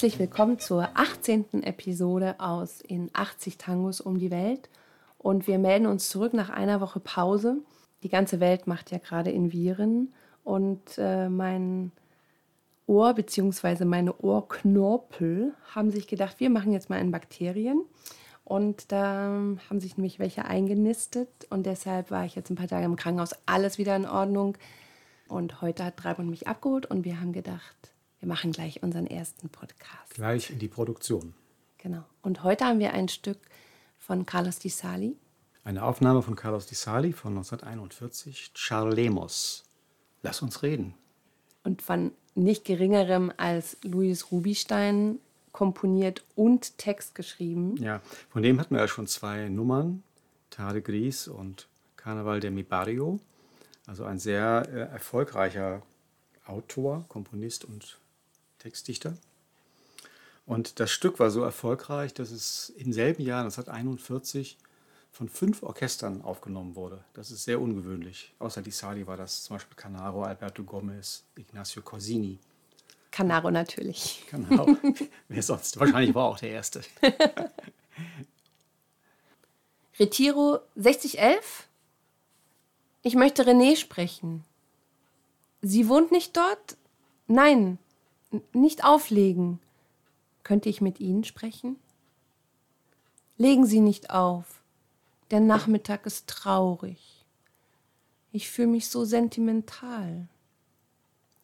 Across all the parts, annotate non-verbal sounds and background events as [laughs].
Herzlich willkommen zur 18. Episode aus In 80 Tangos um die Welt. Und wir melden uns zurück nach einer Woche Pause. Die ganze Welt macht ja gerade in Viren. Und äh, mein Ohr bzw. meine Ohrknorpel haben sich gedacht, wir machen jetzt mal in Bakterien. Und da haben sich nämlich welche eingenistet. Und deshalb war ich jetzt ein paar Tage im Krankenhaus. Alles wieder in Ordnung. Und heute hat Treibund mich abgeholt und wir haben gedacht, wir machen gleich unseren ersten Podcast. Gleich in die Produktion. Genau. Und heute haben wir ein Stück von Carlos Di Sali. Eine Aufnahme von Carlos Di Sali von 1941, Charlemos. Lass uns reden. Und von nicht geringerem als Luis Rubinstein komponiert und Text geschrieben. Ja, von dem hatten wir ja schon zwei Nummern, Tarde Gris und Carnaval de mi Barrio. Also ein sehr äh, erfolgreicher Autor, Komponist und Textdichter. Und das Stück war so erfolgreich, dass es im selben Jahr, 1941, von fünf Orchestern aufgenommen wurde. Das ist sehr ungewöhnlich. Außer Di Sali war das zum Beispiel Canaro, Alberto Gomez, Ignacio Corsini. Canaro natürlich. Canaro. [laughs] Wer sonst? Wahrscheinlich war auch der Erste. [laughs] Retiro 6011? Ich möchte René sprechen. Sie wohnt nicht dort? Nein, nicht auflegen. Könnte ich mit Ihnen sprechen? Legen Sie nicht auf. Der Nachmittag ist traurig. Ich fühle mich so sentimental.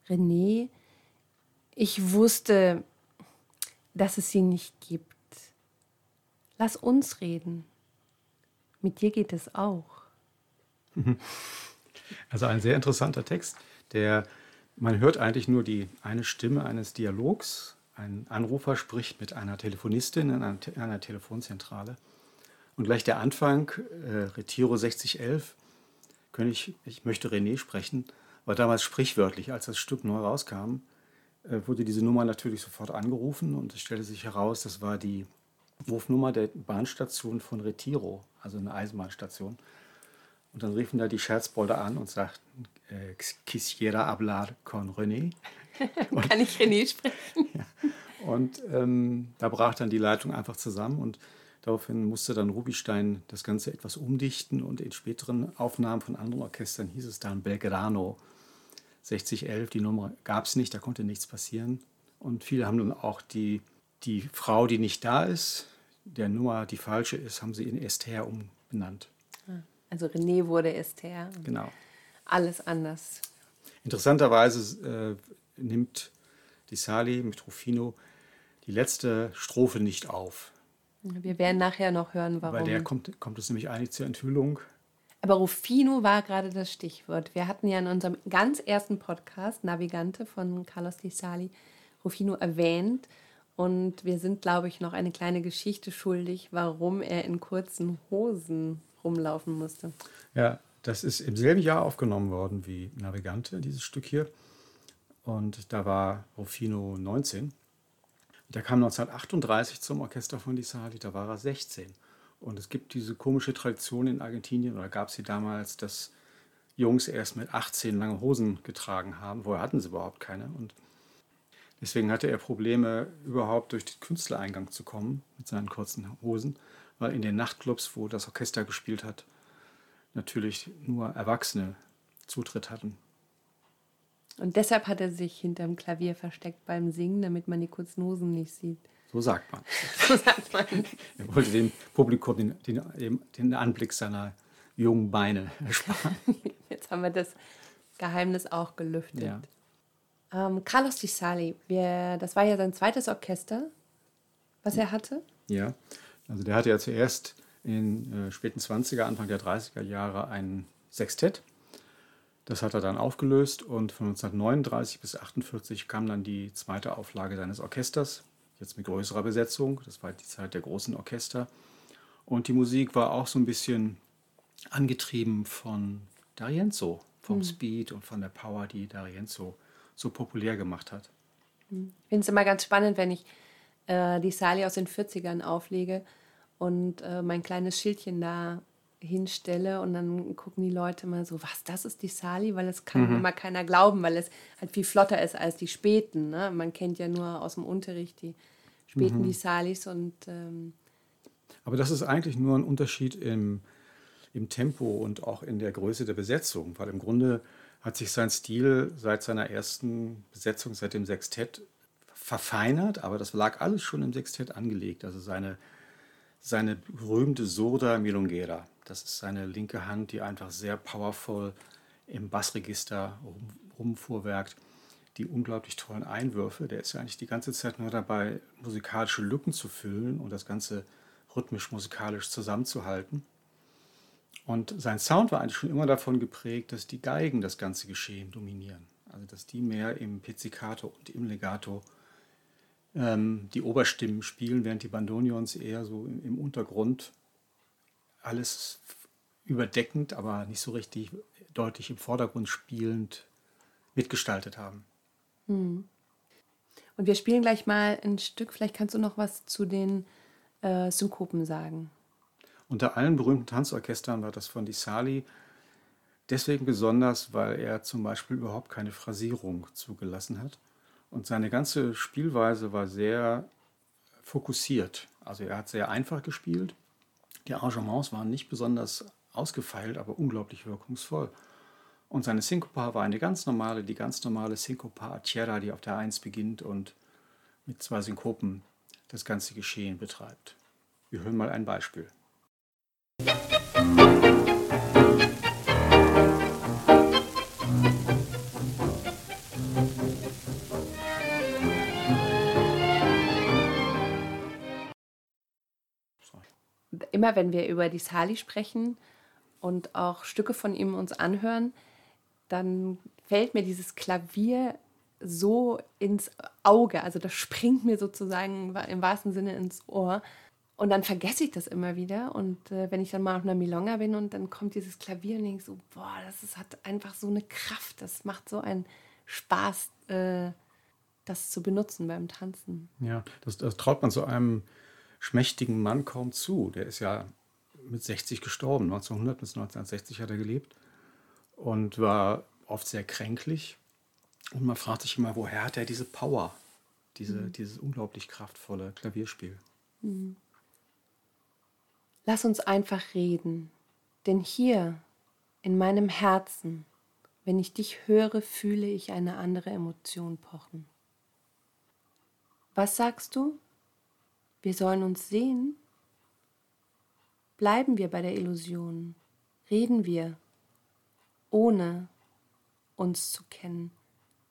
René, ich wusste, dass es sie nicht gibt. Lass uns reden. Mit dir geht es auch. [laughs] Also ein sehr interessanter Text, der man hört eigentlich nur die eine Stimme eines Dialogs. Ein Anrufer spricht mit einer Telefonistin in einer, in einer Telefonzentrale. Und gleich der Anfang, äh, Retiro 6011, König, ich möchte René sprechen, war damals sprichwörtlich, als das Stück neu rauskam, äh, wurde diese Nummer natürlich sofort angerufen und es stellte sich heraus, das war die Rufnummer der Bahnstation von Retiro, also eine Eisenbahnstation. Und dann riefen da die Scherzbolder an und sagten, äh, quisiera hablar con René. [laughs] Und, Kann ich René sprechen? [laughs] ja. Und ähm, da brach dann die Leitung einfach zusammen und daraufhin musste dann Rubinstein das Ganze etwas umdichten und in späteren Aufnahmen von anderen Orchestern hieß es dann Belgrano 6011. Die Nummer gab es nicht, da konnte nichts passieren. Und viele haben dann auch die, die Frau, die nicht da ist, der Nummer, die falsche ist, haben sie in Esther umbenannt. Also René wurde Esther. Genau. Alles anders. Interessanterweise äh, nimmt Di Sali mit Rufino die letzte Strophe nicht auf. Wir werden nachher noch hören, warum. Bei der kommt, kommt es nämlich eigentlich zur Enthüllung. Aber Rufino war gerade das Stichwort. Wir hatten ja in unserem ganz ersten Podcast, Navigante von Carlos Di Sali, Rufino erwähnt. Und wir sind, glaube ich, noch eine kleine Geschichte schuldig, warum er in kurzen Hosen rumlaufen musste. Ja, das ist im selben Jahr aufgenommen worden wie Navigante, dieses Stück hier. Und da war Rufino 19. Der kam 1938 zum Orchester von Di Sali, da war er 16. Und es gibt diese komische Tradition in Argentinien, oder gab es sie damals, dass Jungs erst mit 18 lange Hosen getragen haben. Vorher hatten sie überhaupt keine. Und deswegen hatte er Probleme, überhaupt durch den Künstlereingang zu kommen mit seinen kurzen Hosen, weil in den Nachtclubs, wo das Orchester gespielt hat, natürlich nur Erwachsene Zutritt hatten. Und deshalb hat er sich hinterm Klavier versteckt beim Singen, damit man die kurzen Hosen nicht sieht. So sagt man. [laughs] so sagt man. [laughs] er wollte dem Publikum den, den, den Anblick seiner jungen Beine [laughs] ersparen. Jetzt haben wir das Geheimnis auch gelüftet. Ja. Ähm, Carlos Di Sali, wir, das war ja sein zweites Orchester, was er hatte. Ja, also der hatte ja zuerst in den äh, späten 20er, Anfang der 30er Jahre ein Sextett. Das hat er dann aufgelöst und von 1939 bis 1948 kam dann die zweite Auflage seines Orchesters, jetzt mit größerer Besetzung. Das war die Zeit der großen Orchester. Und die Musik war auch so ein bisschen angetrieben von D'Arienzo, vom mhm. Speed und von der Power, die D'Arienzo so populär gemacht hat. Mhm. Ich finde es immer ganz spannend, wenn ich äh, die Sali aus den 40ern auflege und äh, mein kleines Schildchen da hinstelle und dann gucken die Leute mal so, was, das ist die Sali? Weil es kann mhm. immer keiner glauben, weil es halt viel flotter ist als die späten. Ne? Man kennt ja nur aus dem Unterricht die späten, mhm. die Salis und ähm aber das ist eigentlich nur ein Unterschied im, im Tempo und auch in der Größe der Besetzung, weil im Grunde hat sich sein Stil seit seiner ersten Besetzung, seit dem Sextett, verfeinert, aber das lag alles schon im Sextett angelegt. Also seine, seine berühmte Surda Milongera, das ist seine linke Hand, die einfach sehr powerful im Bassregister rum, rumfuhrwerkt. Die unglaublich tollen Einwürfe, der ist ja eigentlich die ganze Zeit nur dabei, musikalische Lücken zu füllen und das Ganze rhythmisch-musikalisch zusammenzuhalten. Und sein Sound war eigentlich schon immer davon geprägt, dass die Geigen das ganze Geschehen dominieren. Also dass die mehr im Pizzicato und im Legato ähm, die Oberstimmen spielen, während die Bandonions eher so im, im, Untergrund alles überdeckend, aber nicht so richtig deutlich im Vordergrund spielend mitgestaltet haben. Hm. Und wir spielen gleich mal ein Stück, vielleicht kannst du noch was zu den äh, Synkopen sagen. Unter allen berühmten Tanzorchestern war das von Di Sali deswegen besonders, weil er zum Beispiel überhaupt keine Phrasierung zugelassen hat. Und seine ganze Spielweise war sehr fokussiert. Also er hat sehr einfach gespielt. Die Arrangements waren nicht besonders ausgefeilt, aber unglaublich wirkungsvoll. Und seine Syncopa war eine ganz normale, die ganz normale Syncopa Acera, die auf der Eins beginnt und mit zwei Synkopen das ganze Geschehen betreibt. Wir hören mal ein Beispiel. Immer wenn wir über die Sali sprechen und auch Stücke von ihm uns anhören, dann fällt mir dieses Klavier so ins Auge. Also das springt mir sozusagen im wahrsten Sinne ins Ohr. Und dann vergesse ich das immer wieder. Und äh, wenn ich dann mal auf einer Milonga bin und dann kommt dieses Klavier und denke so, boah, das ist, hat einfach so eine Kraft. Das macht so einen Spaß, äh, das zu benutzen beim Tanzen. Ja, das, das traut man so einem schmächtigen Mann kaum zu. Der ist ja mit 60 gestorben. 1900 bis 1960 hat er gelebt und war oft sehr kränklich. Und man fragt sich immer, woher hat er diese Power, diese, mhm. dieses unglaublich kraftvolle Klavierspiel? Mhm. Lass uns einfach reden, denn hier in meinem Herzen, wenn ich dich höre, fühle ich eine andere Emotion pochen. Was sagst du? Wir sollen uns sehen? Bleiben wir bei der Illusion? Reden wir, ohne uns zu kennen,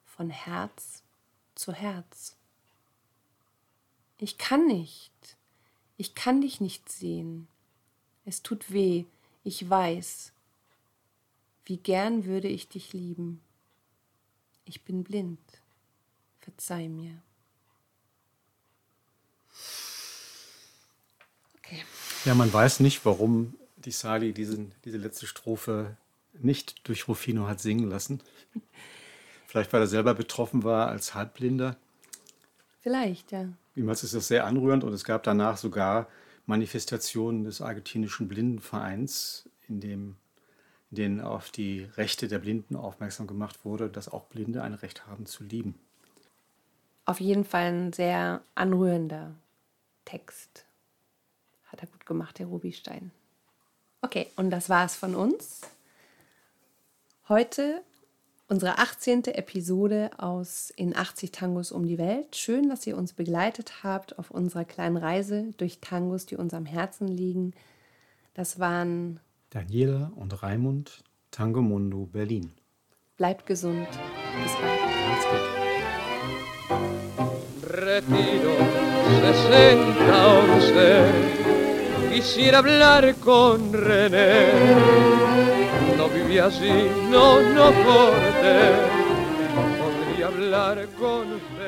von Herz zu Herz? Ich kann nicht, ich kann dich nicht sehen. Es tut weh, ich weiß. Wie gern würde ich dich lieben. Ich bin blind. Verzeih mir. Ja, man weiß nicht, warum die Sali diesen, diese letzte Strophe nicht durch Rufino hat singen lassen. Vielleicht, weil er selber betroffen war als Halbblinder. Vielleicht, ja. Jedenfalls ist das sehr anrührend und es gab danach sogar Manifestationen des argentinischen Blindenvereins, in, dem, in denen auf die Rechte der Blinden aufmerksam gemacht wurde, dass auch Blinde ein Recht haben zu lieben. Auf jeden Fall ein sehr anrührender Text. Hat er gut gemacht, der Rubinstein. Okay, und das war es von uns. Heute unsere 18. Episode aus In 80 Tangos um die Welt. Schön, dass ihr uns begleitet habt auf unserer kleinen Reise durch Tangos, die uns am Herzen liegen. Das waren Daniela und Raimund, Tango Mundo Berlin. Bleibt gesund. Bis bald. Macht's gut. Retiro 60 Quisiera hablar con René no vivía así, no, no corte, podría hablar con usted.